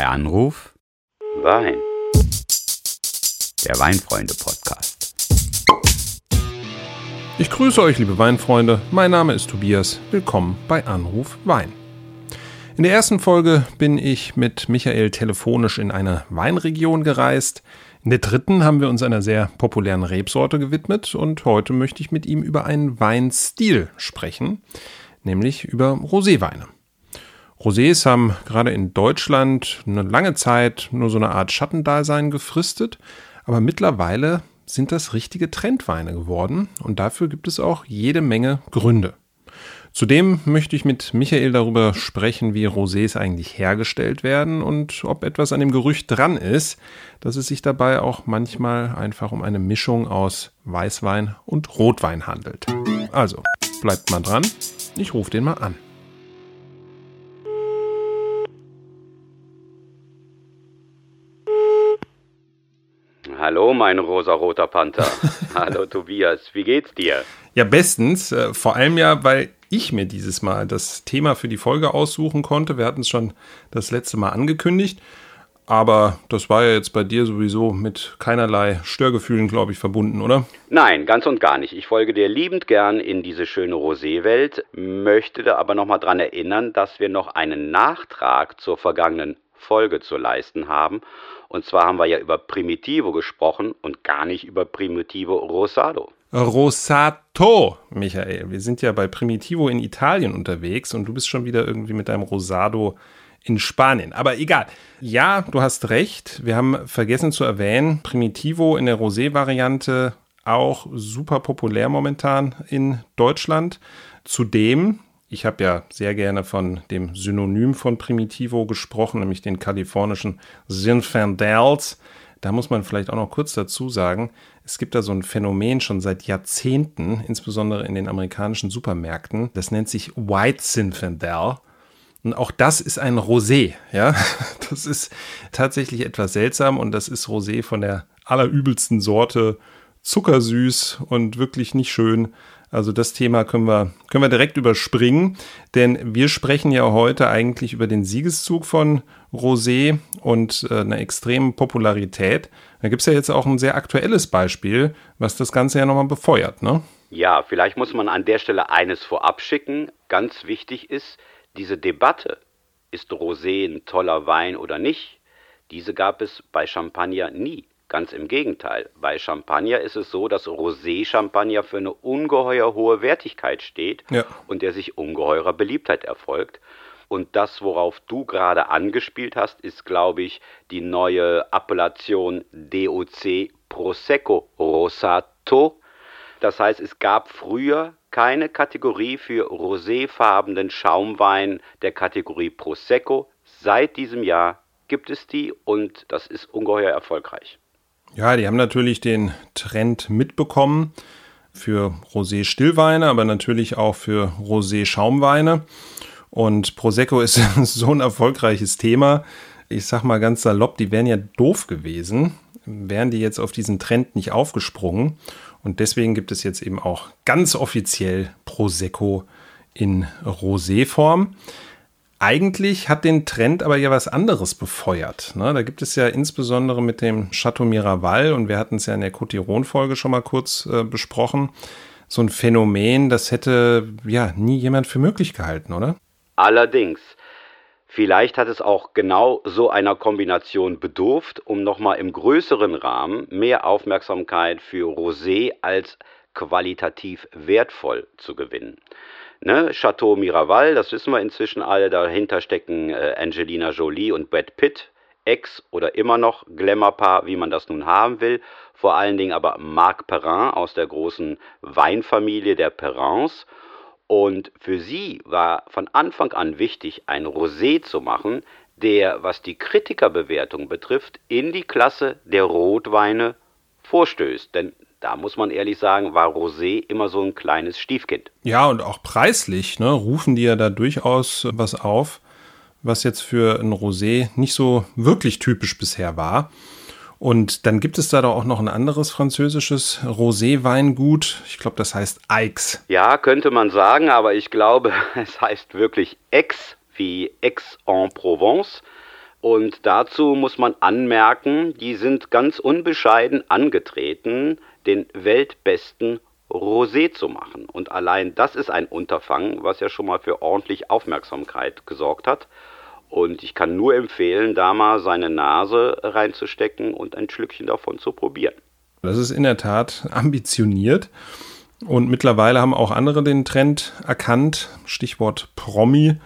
Bei Anruf Wein. Der Weinfreunde-Podcast. Ich grüße euch, liebe Weinfreunde. Mein Name ist Tobias. Willkommen bei Anruf Wein. In der ersten Folge bin ich mit Michael telefonisch in eine Weinregion gereist. In der dritten haben wir uns einer sehr populären Rebsorte gewidmet und heute möchte ich mit ihm über einen Weinstil sprechen, nämlich über Roséweine. Rosés haben gerade in Deutschland eine lange Zeit nur so eine Art Schattendasein gefristet, aber mittlerweile sind das richtige Trendweine geworden und dafür gibt es auch jede Menge Gründe. Zudem möchte ich mit Michael darüber sprechen, wie Rosés eigentlich hergestellt werden und ob etwas an dem Gerücht dran ist, dass es sich dabei auch manchmal einfach um eine Mischung aus Weißwein und Rotwein handelt. Also, bleibt mal dran, ich rufe den mal an. Hallo, mein rosaroter Panther. Hallo, Tobias. Wie geht's dir? Ja, bestens. Äh, vor allem ja, weil ich mir dieses Mal das Thema für die Folge aussuchen konnte. Wir hatten es schon das letzte Mal angekündigt. Aber das war ja jetzt bei dir sowieso mit keinerlei Störgefühlen, glaube ich, verbunden, oder? Nein, ganz und gar nicht. Ich folge dir liebend gern in diese schöne Rosé-Welt, möchte da aber nochmal dran erinnern, dass wir noch einen Nachtrag zur vergangenen Folge zu leisten haben. Und zwar haben wir ja über Primitivo gesprochen und gar nicht über Primitivo Rosado. Rosato, Michael. Wir sind ja bei Primitivo in Italien unterwegs und du bist schon wieder irgendwie mit deinem Rosado in Spanien. Aber egal. Ja, du hast recht. Wir haben vergessen zu erwähnen, Primitivo in der Rosé-Variante auch super populär momentan in Deutschland. Zudem, ich habe ja sehr gerne von dem Synonym von Primitivo gesprochen, nämlich den kalifornischen Zinfandels. Da muss man vielleicht auch noch kurz dazu sagen, es gibt da so ein Phänomen schon seit Jahrzehnten, insbesondere in den amerikanischen Supermärkten. Das nennt sich White Zinfandel. Und auch das ist ein Rosé, ja. Das ist tatsächlich etwas seltsam und das ist Rosé von der allerübelsten Sorte, zuckersüß und wirklich nicht schön. Also das Thema können wir, können wir direkt überspringen, denn wir sprechen ja heute eigentlich über den Siegeszug von Rosé und äh, einer extremen Popularität. Da gibt es ja jetzt auch ein sehr aktuelles Beispiel, was das Ganze ja nochmal befeuert, ne? Ja, vielleicht muss man an der Stelle eines vorab schicken. Ganz wichtig ist, diese Debatte, ist Rosé ein toller Wein oder nicht, diese gab es bei Champagner nie. Ganz im Gegenteil. Bei Champagner ist es so, dass Rosé-Champagner für eine ungeheuer hohe Wertigkeit steht ja. und der sich ungeheurer Beliebtheit erfolgt. Und das, worauf du gerade angespielt hast, ist, glaube ich, die neue Appellation DOC Prosecco Rosato. Das heißt, es gab früher keine Kategorie für roséfarbenen Schaumwein der Kategorie Prosecco. Seit diesem Jahr gibt es die und das ist ungeheuer erfolgreich. Ja, die haben natürlich den Trend mitbekommen für Rosé-Stillweine, aber natürlich auch für Rosé-Schaumweine. Und Prosecco ist so ein erfolgreiches Thema. Ich sag mal ganz salopp, die wären ja doof gewesen, wären die jetzt auf diesen Trend nicht aufgesprungen. Und deswegen gibt es jetzt eben auch ganz offiziell Prosecco in Rosé-Form. Eigentlich hat den Trend aber ja was anderes befeuert. Ne? Da gibt es ja insbesondere mit dem Chateau Miraval, und wir hatten es ja in der Cotiron-Folge schon mal kurz äh, besprochen, so ein Phänomen, das hätte ja nie jemand für möglich gehalten, oder? Allerdings. Vielleicht hat es auch genau so einer Kombination bedurft, um nochmal im größeren Rahmen mehr Aufmerksamkeit für Rosé als qualitativ wertvoll zu gewinnen. Ne? Chateau Miraval, das wissen wir inzwischen alle, dahinter stecken äh, Angelina Jolie und Brad Pitt, Ex oder immer noch Glamour-Paar, wie man das nun haben will. Vor allen Dingen aber Marc Perrin aus der großen Weinfamilie der Perrins. Und für sie war von Anfang an wichtig, ein Rosé zu machen, der, was die Kritikerbewertung betrifft, in die Klasse der Rotweine vorstößt. Denn da muss man ehrlich sagen, war Rosé immer so ein kleines Stiefkind. Ja, und auch preislich, ne, rufen die ja da durchaus was auf, was jetzt für ein Rosé nicht so wirklich typisch bisher war. Und dann gibt es da doch auch noch ein anderes französisches Rosé-Weingut. Ich glaube, das heißt Aix. Ja, könnte man sagen, aber ich glaube, es heißt wirklich Aix wie Aix-en-Provence Und dazu muss man anmerken, die sind ganz unbescheiden angetreten, den weltbesten Rosé zu machen. Und allein das ist ein Unterfangen, was ja schon mal für ordentlich Aufmerksamkeit gesorgt hat. Und ich kann nur empfehlen, da mal seine Nase reinzustecken und ein Schlückchen davon zu probieren. Das ist in der Tat ambitioniert. Und mittlerweile haben auch andere den Trend erkannt. Stichwort Promi.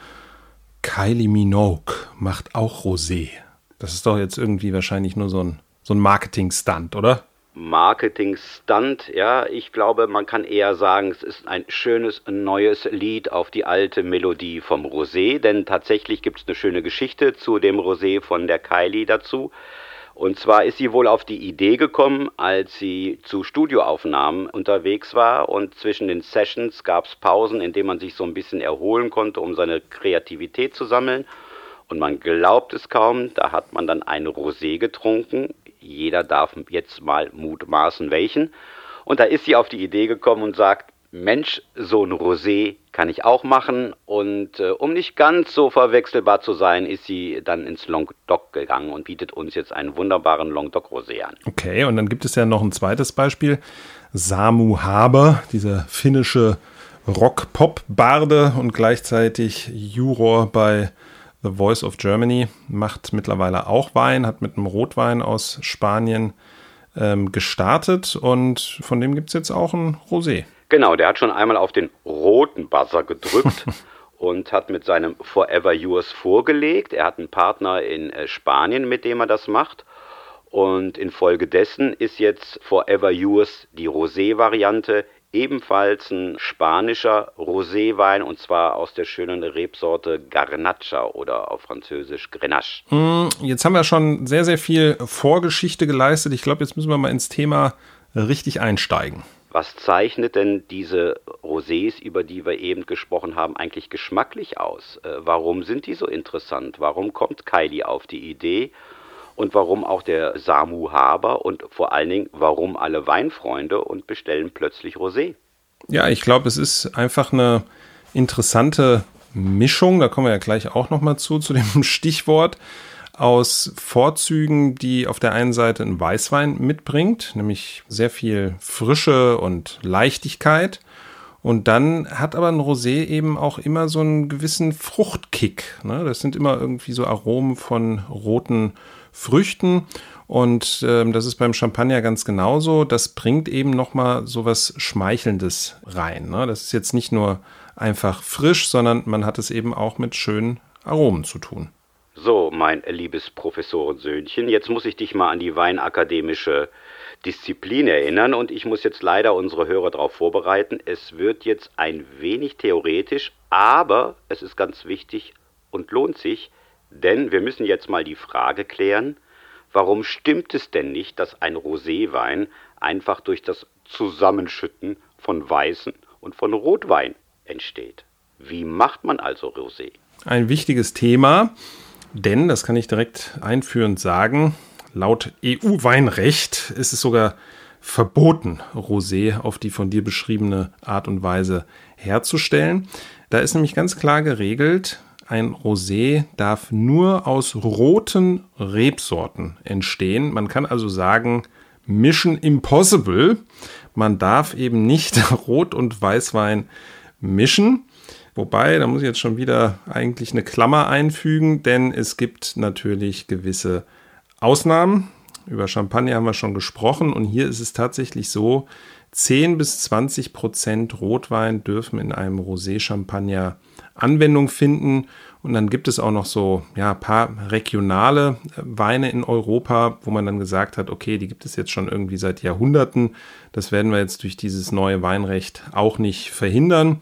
Kylie Minogue macht auch Rosé. Das ist doch jetzt irgendwie wahrscheinlich nur so ein, so ein Marketing-Stunt, oder? Marketing-Stunt, ja. Ich glaube, man kann eher sagen, es ist ein schönes neues Lied auf die alte Melodie vom Rosé, denn tatsächlich gibt es eine schöne Geschichte zu dem Rosé von der Kylie dazu. Und zwar ist sie wohl auf die Idee gekommen, als sie zu Studioaufnahmen unterwegs war und zwischen den Sessions gab es Pausen, in denen man sich so ein bisschen erholen konnte, um seine Kreativität zu sammeln. Und man glaubt es kaum, da hat man dann ein Rosé getrunken. Jeder darf jetzt mal mutmaßen, welchen. Und da ist sie auf die Idee gekommen und sagt, Mensch, so ein Rosé kann ich auch machen. Und äh, um nicht ganz so verwechselbar zu sein, ist sie dann ins Languedoc gegangen und bietet uns jetzt einen wunderbaren Languedoc Rosé an. Okay, und dann gibt es ja noch ein zweites Beispiel. Samu Haber, dieser finnische Rock-Pop-Barde und gleichzeitig Juror bei The Voice of Germany, macht mittlerweile auch Wein, hat mit einem Rotwein aus Spanien ähm, gestartet und von dem gibt es jetzt auch ein Rosé. Genau, der hat schon einmal auf den roten Buzzer gedrückt und hat mit seinem Forever Yours vorgelegt. Er hat einen Partner in äh, Spanien, mit dem er das macht. Und infolgedessen ist jetzt Forever Yours die Rosé-Variante ebenfalls ein spanischer Roséwein und zwar aus der schönen Rebsorte Garnacha oder auf Französisch Grenache. Hm, jetzt haben wir schon sehr, sehr viel Vorgeschichte geleistet. Ich glaube, jetzt müssen wir mal ins Thema richtig einsteigen. Was zeichnet denn diese Rosés, über die wir eben gesprochen haben, eigentlich geschmacklich aus? Äh, warum sind die so interessant? Warum kommt Kylie auf die Idee? Und warum auch der Samu Haber? Und vor allen Dingen, warum alle Weinfreunde und bestellen plötzlich Rosé? Ja, ich glaube, es ist einfach eine interessante Mischung. Da kommen wir ja gleich auch nochmal zu, zu dem Stichwort aus Vorzügen, die auf der einen Seite ein Weißwein mitbringt, nämlich sehr viel Frische und Leichtigkeit. Und dann hat aber ein Rosé eben auch immer so einen gewissen Fruchtkick. Ne? Das sind immer irgendwie so Aromen von roten Früchten. Und ähm, das ist beim Champagner ganz genauso. Das bringt eben nochmal so was Schmeichelndes rein. Ne? Das ist jetzt nicht nur einfach frisch, sondern man hat es eben auch mit schönen Aromen zu tun. So, mein liebes Professorensöhnchen, jetzt muss ich dich mal an die weinakademische Disziplin erinnern und ich muss jetzt leider unsere Hörer darauf vorbereiten. Es wird jetzt ein wenig theoretisch, aber es ist ganz wichtig und lohnt sich, denn wir müssen jetzt mal die Frage klären, warum stimmt es denn nicht, dass ein Roséwein einfach durch das Zusammenschütten von Weißen und von Rotwein entsteht? Wie macht man also Rosé? Ein wichtiges Thema. Denn, das kann ich direkt einführend sagen, laut EU-Weinrecht ist es sogar verboten, Rosé auf die von dir beschriebene Art und Weise herzustellen. Da ist nämlich ganz klar geregelt, ein Rosé darf nur aus roten Rebsorten entstehen. Man kann also sagen, Mission Impossible. Man darf eben nicht Rot- und Weißwein mischen. Wobei, da muss ich jetzt schon wieder eigentlich eine Klammer einfügen, denn es gibt natürlich gewisse Ausnahmen. Über Champagner haben wir schon gesprochen und hier ist es tatsächlich so, 10 bis 20 Prozent Rotwein dürfen in einem Rosé-Champagner Anwendung finden. Und dann gibt es auch noch so ja, ein paar regionale äh, Weine in Europa, wo man dann gesagt hat, okay, die gibt es jetzt schon irgendwie seit Jahrhunderten. Das werden wir jetzt durch dieses neue Weinrecht auch nicht verhindern.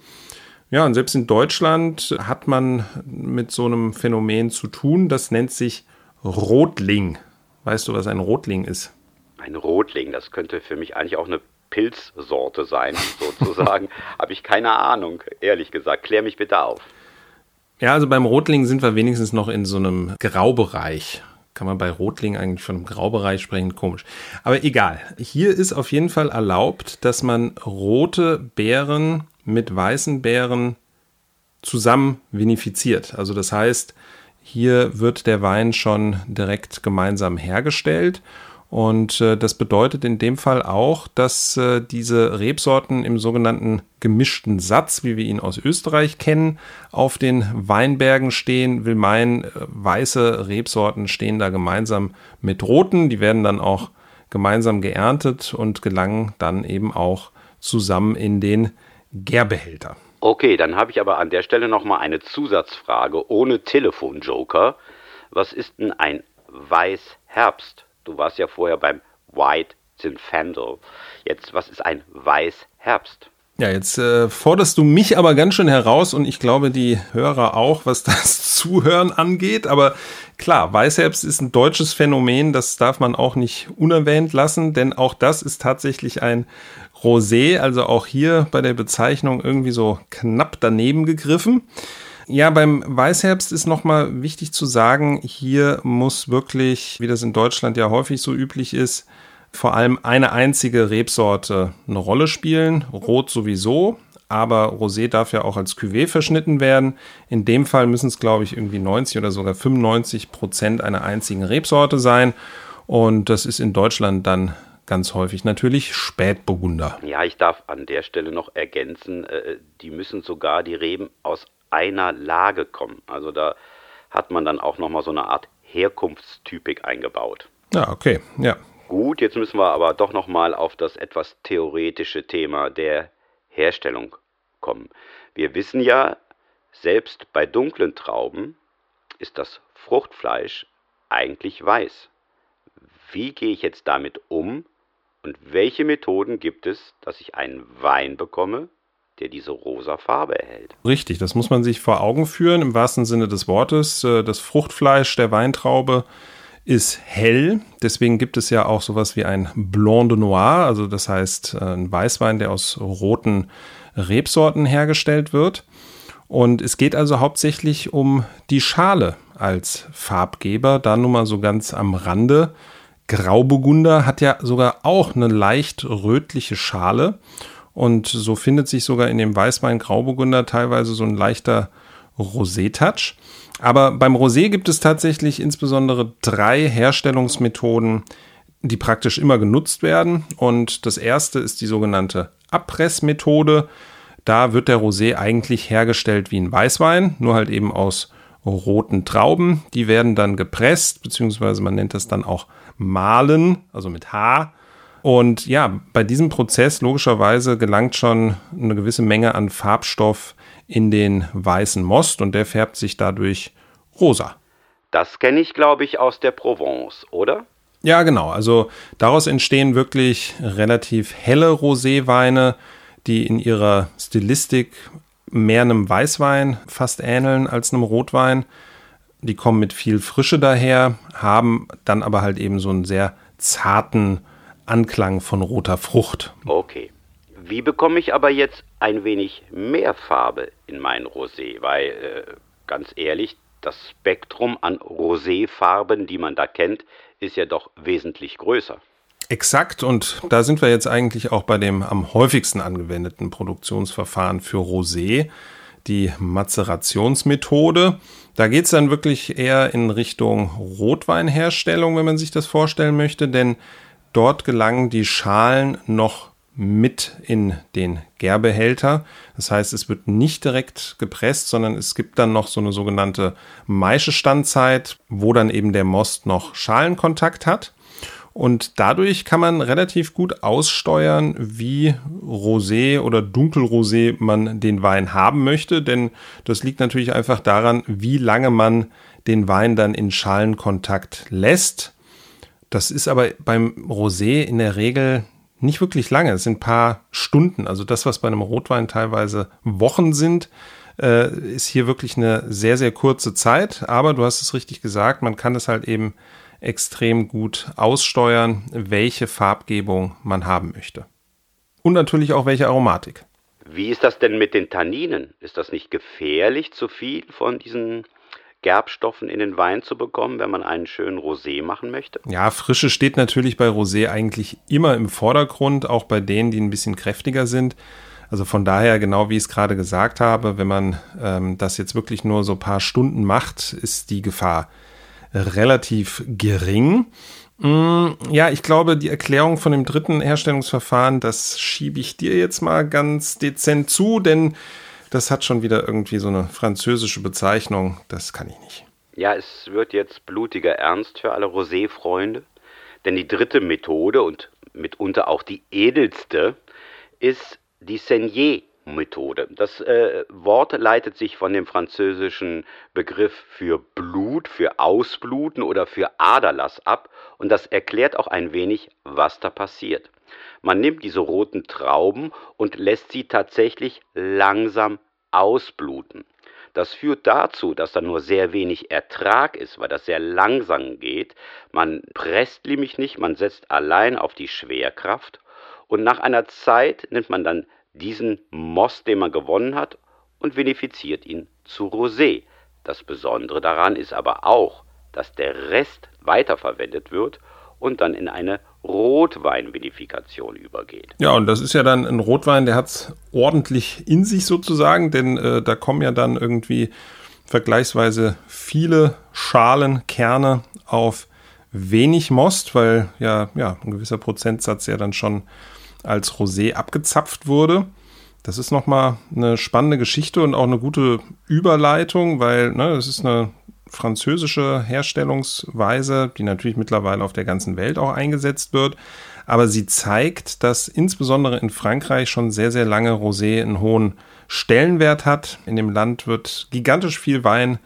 Ja, und selbst in Deutschland hat man mit so einem Phänomen zu tun, das nennt sich Rotling. Weißt du, was ein Rotling ist? Ein Rotling, das könnte für mich eigentlich auch eine Pilzsorte sein, sozusagen. Habe ich keine Ahnung, ehrlich gesagt. Klär mich bitte auf. Ja, also beim Rotling sind wir wenigstens noch in so einem Graubereich. Kann man bei Rotling eigentlich von einem Graubereich sprechen? Komisch. Aber egal. Hier ist auf jeden Fall erlaubt, dass man rote Beeren mit weißen Beeren zusammen vinifiziert. Also das heißt, Hier wird der Wein schon direkt gemeinsam hergestellt. Und äh, das bedeutet in dem Fall auch, dass äh, diese Rebsorten im sogenannten gemischten Satz, wie wir ihn aus Österreich kennen, auf den Weinbergen stehen. Will meinen, äh, weiße Rebsorten stehen da gemeinsam mit roten. Die werden dann auch gemeinsam geerntet und gelangen dann eben auch zusammen in den Gärbehälter. Okay, dann habe ich aber an der Stelle noch mal eine Zusatzfrage ohne Telefonjoker. Was ist denn ein Weißherbst? Du warst ja vorher beim White Zinfandel. Jetzt, was ist ein Weißherbst? Ja, jetzt äh, forderst du mich aber ganz schön heraus und ich glaube die Hörer auch, was das Zuhören angeht. Aber klar, Weißherbst ist ein deutsches Phänomen, das darf man auch nicht unerwähnt lassen, denn auch das ist tatsächlich ein Rosé, also auch hier bei der Bezeichnung irgendwie so knapp daneben gegriffen. Ja, beim Weißherbst ist nochmal wichtig zu sagen, hier muss wirklich, wie das in Deutschland ja häufig so üblich ist, vor allem eine einzige Rebsorte eine Rolle spielen. Rot sowieso, aber Rosé darf ja auch als Cuvée verschnitten werden. In dem Fall müssen es, glaube ich, irgendwie 90 oder sogar 95 Prozent einer einzigen Rebsorte sein. Und das ist in Deutschland dann ganz häufig natürlich Spätburgunder. Ja, ich darf an der Stelle noch ergänzen, äh, die müssen sogar die Reben aus einer Lage kommen. Also da hat man dann auch nochmal so eine Art Herkunftstypik eingebaut. Ja, okay, ja. Gut, jetzt müssen wir aber doch nochmal auf das etwas theoretische Thema der Herstellung kommen. Wir wissen ja, selbst bei dunklen Trauben ist das Fruchtfleisch eigentlich weiß. Wie gehe ich jetzt damit um und welche Methoden gibt es, dass ich einen Wein bekomme, der diese rosa Farbe erhält? Richtig, das muss man sich vor Augen führen, im wahrsten Sinne des Wortes. Äh, das Fruchtfleisch der Weintraube ist hell, deswegen gibt es ja auch sowas wie ein Blanc de Noir, also das heißt äh, ein Weißwein, der aus roten Rebsorten hergestellt wird. Und es geht also hauptsächlich um die Schale als Farbgeber, da nun mal so ganz am Rande. Grauburgunder hat ja sogar auch eine leicht rötliche Schale. Und so findet sich sogar in dem Weißwein Grauburgunder teilweise so ein leichter Rosé-Touch. Aber beim Rosé gibt es tatsächlich insbesondere drei Herstellungsmethoden, die praktisch immer genutzt werden. Und das erste ist die sogenannte Abpressmethode. Da wird der Rosé eigentlich hergestellt wie ein Weißwein, nur halt eben aus roten Trauben. Die werden dann gepresst, beziehungsweise man nennt das dann auch Mahlen, also mit H. Und ja, bei diesem Prozess logischerweise gelangt schon eine gewisse Menge an Farbstoff in den weißen Most und der färbt sich dadurch rosa. Das kenne ich, glaube ich, aus der Provence, oder? Ja, genau. Also daraus entstehen wirklich relativ helle Roséweine, die in ihrer Stilistik mehr einem Weißwein fast ähneln als einem Rotwein. Die kommen mit viel Frische daher, haben dann aber halt eben so einen sehr zarten Anklang von roter Frucht. Okay. Wie bekomme ich aber jetzt ein wenig mehr Farbe in mein Rosé? Weil, äh, ganz ehrlich, das Spektrum an Roséfarben, die man da kennt, ist ja doch wesentlich größer. Exakt, und da sind wir jetzt eigentlich auch bei dem am häufigsten angewendeten Produktionsverfahren für Rosé, die Mazerationsmethode. Da geht es dann wirklich eher in Richtung Rotweinherstellung, wenn man sich das vorstellen möchte, denn dort gelangen die Schalen noch mit in den Gärbehälter. Das heißt, es wird nicht direkt gepresst, sondern es gibt dann noch so eine sogenannte Maischestandzeit, wo dann eben der Most noch Schalenkontakt hat. Und dadurch kann man relativ gut aussteuern, wie Rosé oder Dunkelrosé man den Wein haben möchte, denn das liegt natürlich einfach daran, wie lange man den Wein dann in Schalenkontakt lässt. Das ist aber beim Rosé in der Regel nicht wirklich lange. Es sind ein paar Stunden. Also das, was bei einem Rotwein teilweise Wochen sind, äh, ist hier wirklich eine sehr, sehr kurze Zeit. Aber du hast es richtig gesagt, man kann es halt eben extrem gut aussteuern, welche Farbgebung man haben möchte. Und natürlich auch welche Aromatik. Wie ist das denn mit den Tanninen? Ist das nicht gefährlich, zu viel von diesen Gerbstoffen in den Wein zu bekommen, wenn man einen schönen Rosé machen möchte? Ja, Frische steht natürlich bei Rosé eigentlich immer im Vordergrund, auch bei denen, die ein bisschen kräftiger sind. Also von daher, genau wie ich es gerade gesagt habe, wenn man ähm, das jetzt wirklich nur so ein paar Stunden macht, ist die Gefahr relativ gering. Mm, ja, ich glaube, die Erklärung von dem dritten Herstellungsverfahren, das schiebe ich dir jetzt mal ganz dezent zu, denn das hat schon wieder irgendwie so eine französische Bezeichnung. Das kann ich nicht. Ja, es wird jetzt blutiger Ernst für alle Rosé-Freunde. Denn die dritte Methode und mitunter auch die edelste ist die Senier Methode. Das äh, Wort leitet sich von dem französischen Begriff für Blut, für Ausbluten oder für Aderlass ab und das erklärt auch ein wenig, was da passiert. Man nimmt diese roten Trauben und lässt sie tatsächlich langsam ausbluten. Das führt dazu, dass da nur sehr wenig Ertrag ist, weil das sehr langsam geht. Man presst nämlich nicht, man setzt allein auf die Schwerkraft und nach einer Zeit nimmt man dann diesen Most, den man gewonnen hat, und vinifiziert ihn zu Rosé. Das Besondere daran ist aber auch, dass der Rest weiterverwendet wird und dann in eine Rotweinvinifikation übergeht. Ja, und das ist ja dann ein Rotwein, der hat es ordentlich in sich sozusagen, denn äh, da kommen ja dann irgendwie vergleichsweise viele Schalen, Kerne auf wenig Most, weil ja, ja ein gewisser Prozentsatz ja dann schon als Rosé abgezapft wurde. Das ist nochmal eine spannende Geschichte und auch eine gute Überleitung, weil ne, das ist eine französische Herstellungsweise, die natürlich mittlerweile auf der ganzen Welt auch eingesetzt wird. Aber sie zeigt, dass insbesondere in Frankreich schon sehr, sehr lange Rosé einen hohen Stellenwert hat. In dem Land wird gigantisch viel Wein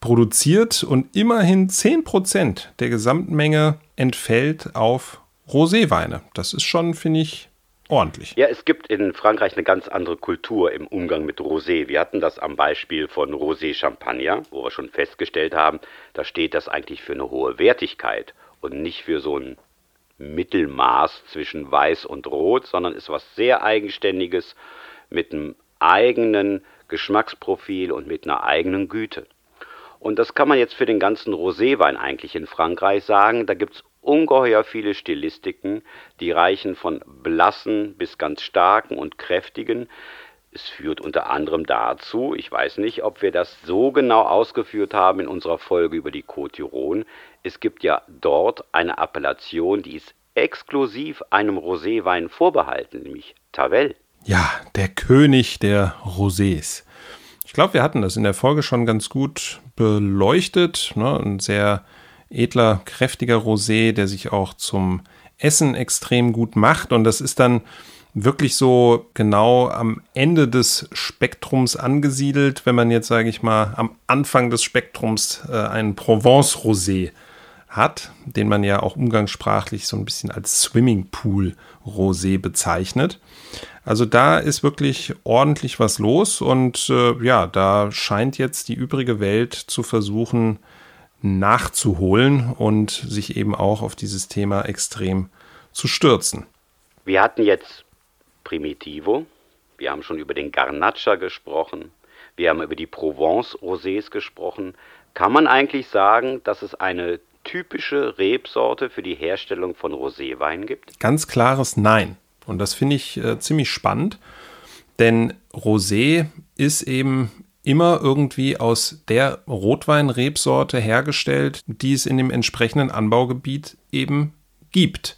produziert und immerhin 10% der Gesamtmenge entfällt auf Roséweine. Das ist schon, finde ich, ordentlich. Ja, es gibt in Frankreich eine ganz andere Kultur im Umgang mit Rosé. Wir hatten das am Beispiel von Rosé Champagner, wo wir schon festgestellt haben, da steht das eigentlich für eine hohe Wertigkeit und nicht für so ein Mittelmaß zwischen Weiß und Rot, sondern ist was sehr Eigenständiges mit einem eigenen Geschmacksprofil und mit einer eigenen Güte. Und das kann man jetzt für den ganzen Roséwein eigentlich in Frankreich sagen. Da gibt es ungeheuer viele Stilistiken, die reichen von blassen bis ganz starken und kräftigen. Es führt unter anderem dazu, ich weiß nicht, ob wir das so genau ausgeführt haben in unserer Folge über die Côte d'Iron, es gibt ja dort eine Appellation, die ist exklusiv einem Roséwein vorbehalten, nämlich Tavel. Ja, der König der Rosés. Ich glaube, wir hatten das in der Folge schon ganz gut beleuchtet. Ne? Ein sehr edler, kräftiger Rosé, der sich auch zum Essen extrem gut macht. Und das ist dann wirklich so genau am Ende des Spektrums angesiedelt, wenn man jetzt, sage ich mal, am Anfang des Spektrums äh, einen Provence-Rosé hat, den man ja auch umgangssprachlich so ein bisschen als Swimmingpool-Rosé bezeichnet. Also da ist wirklich ordentlich was los und äh, ja, da scheint jetzt die übrige Welt zu versuchen, nachzuholen und sich eben auch auf dieses Thema extrem zu stürzen. Wir hatten jetzt Primitivo, wir haben schon über den Garnacha gesprochen, wir haben über die Provence-Rosés gesprochen. Kann man eigentlich sagen, dass es eine typische Rebsorte für die Herstellung von Roséwein gibt? Ganz klares Nein. Und das finde ich äh, ziemlich spannend, denn Rosé ist eben immer irgendwie aus der Rotweinrebsorte hergestellt, die es in dem entsprechenden Anbaugebiet eben gibt.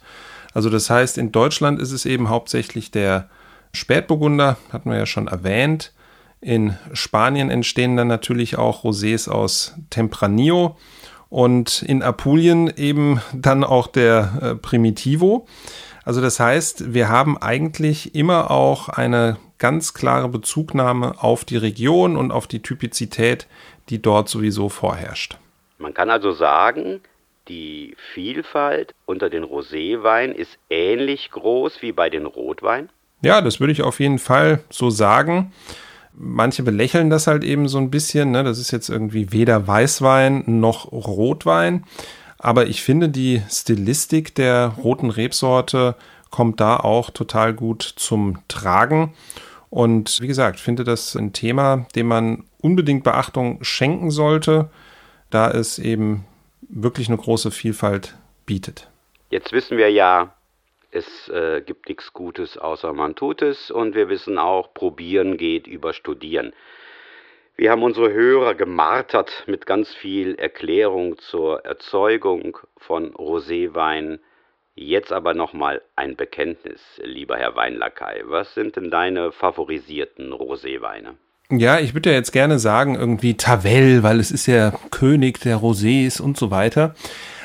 Also das heißt, in Deutschland ist es eben hauptsächlich der Spätburgunder, hatten wir ja schon erwähnt. In Spanien entstehen dann natürlich auch Rosés aus Tempranillo und in Apulien eben dann auch der äh, Primitivo. Also das heißt, wir haben eigentlich immer auch eine ganz klare Bezugnahme auf die Region und auf die Typizität, die dort sowieso vorherrscht. Man kann also sagen, die Vielfalt unter den Roséweinen ist ähnlich groß wie bei den Rotweinen? Ja, das würde ich auf jeden Fall so sagen. Manche belächeln das halt eben so ein bisschen. Ne? Das ist jetzt irgendwie weder Weißwein noch Rotwein. Aber ich finde, die Stilistik der roten Rebsorte kommt da auch total gut zum Tragen. Und wie gesagt, finde das ein Thema, dem man unbedingt Beachtung schenken sollte, da es eben wirklich eine große Vielfalt bietet. Jetzt wissen wir ja, Es äh, gibt nichts Gutes, außer man tut es. Und wir wissen auch, probieren geht über studieren. Wir haben unsere Hörer gemartert mit ganz viel Erklärung zur Erzeugung von Roséwein. Jetzt aber nochmal ein Bekenntnis, lieber Herr Weinlakai. Was sind denn deine favorisierten Roséweine? Ja, ich würde ja jetzt gerne sagen, irgendwie Tavel, weil es ist ja König der Rosés und so weiter.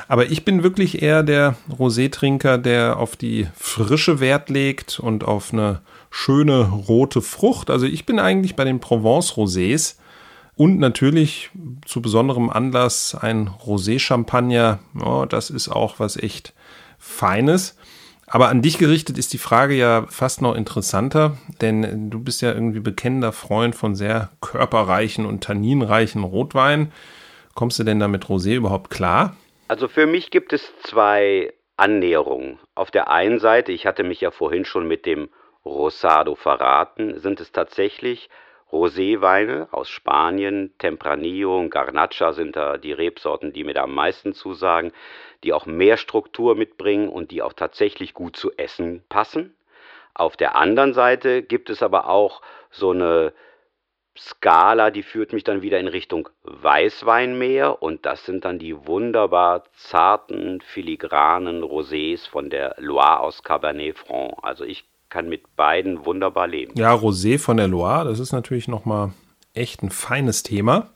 Aber ich bin wirklich eher der Rosé-Trinker, der auf die Frische Wert legt und auf eine schöne rote Frucht. Also ich bin eigentlich bei den Provence-Rosés und natürlich zu besonderem Anlass ein Rosé-Champagner. Oh, das ist auch was echt Feines. Aber an dich gerichtet ist die Frage ja fast noch interessanter, denn du bist ja irgendwie bekennender Freund von sehr körperreichen und tanninreichen Rotwein. Kommst du denn da mit Rosé überhaupt klar? Also für mich gibt es zwei Annäherungen. Auf der einen Seite, ich hatte mich ja vorhin schon mit dem Rosado verraten, sind es tatsächlich Roséweine aus Spanien, Tempranillo und Garnacha sind da die Rebsorten, die mir da am meisten zusagen, die auch mehr Struktur mitbringen und die auch tatsächlich gut zu essen passen. Auf der anderen Seite gibt es aber auch so eine Skala, die führt mich dann wieder in Richtung Weißwein mehr und das sind dann die wunderbar zarten, filigranen Rosés von der Loire aus Cabernet Franc. Also ich kann mit beiden wunderbar leben. Ja, Rosé von der Loire, das ist natürlich nochmal echt ein feines Thema.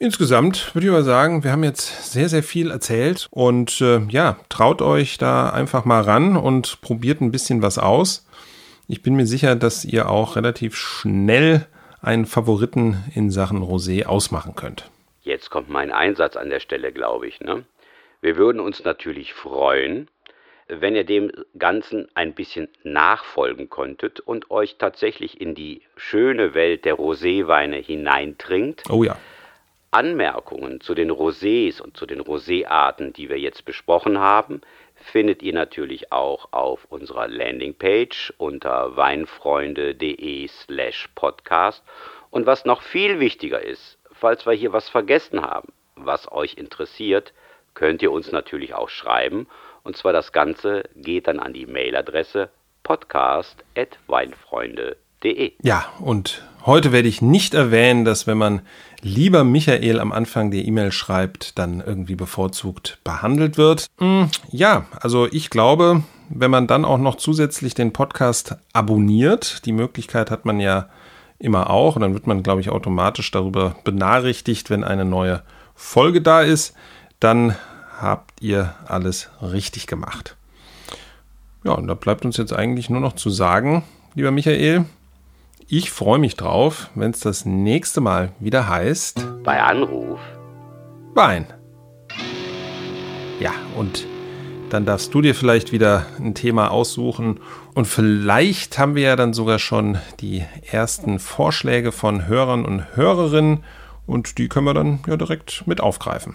Insgesamt würde ich aber sagen, wir haben jetzt sehr, sehr viel erzählt und äh, ja, traut euch da einfach mal ran und probiert ein bisschen was aus. Ich bin mir sicher, dass ihr auch relativ schnell einen Favoriten in Sachen Rosé ausmachen könnt. Jetzt kommt mein Einsatz an der Stelle, glaube ich. Ne? Wir würden uns natürlich freuen, wenn ihr dem Ganzen ein bisschen nachfolgen konntet und euch tatsächlich in die schöne Welt der Roséweine hineintrinkt. Oh ja. Anmerkungen zu den Rosés und zu den Roséarten, die wir jetzt besprochen haben, findet ihr natürlich auch auf unserer Landingpage unter weinfreunde.de slash podcast. Und was noch viel wichtiger ist, falls wir hier was vergessen haben, was euch interessiert, könnt ihr uns natürlich auch schreiben und zwar das Ganze geht dann an die Mailadresse podcast.weinfreunde.de. Ja, und heute werde ich nicht erwähnen, dass wenn man lieber Michael am Anfang der E-Mail schreibt, dann irgendwie bevorzugt behandelt wird. Hm, ja, also ich glaube, wenn man dann auch noch zusätzlich den Podcast abonniert, die Möglichkeit hat man ja immer auch, und dann wird man, glaube ich, automatisch darüber benachrichtigt, wenn eine neue Folge da ist, dann habt ihr alles richtig gemacht. Ja, und da bleibt uns jetzt eigentlich nur noch zu sagen, lieber Michael, ich freue mich drauf, wenn es das nächste Mal wieder heißt. Bei Anruf. Wein. Ja, und dann darfst du dir vielleicht wieder ein Thema aussuchen. Und vielleicht haben wir ja dann sogar schon die ersten Vorschläge von Hörern und Hörerinnen. Und die können wir dann ja direkt mit aufgreifen.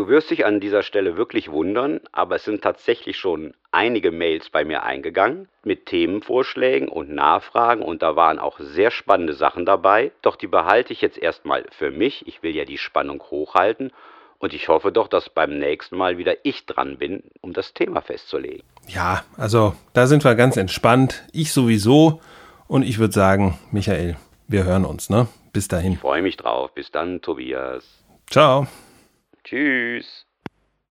Du wirst dich an dieser Stelle wirklich wundern, aber es sind tatsächlich schon einige Mails bei mir eingegangen mit Themenvorschlägen und Nachfragen und da waren auch sehr spannende Sachen dabei. Doch die behalte ich jetzt erstmal für mich. Ich will ja die Spannung hochhalten und ich hoffe doch, dass beim nächsten Mal wieder ich dran bin, um das Thema festzulegen. Ja, also da sind wir ganz entspannt. Ich sowieso und ich würde sagen, Michael, wir hören uns, ne? Bis dahin. Ich freue mich drauf. Bis dann, Tobias. Ciao. Tschüss.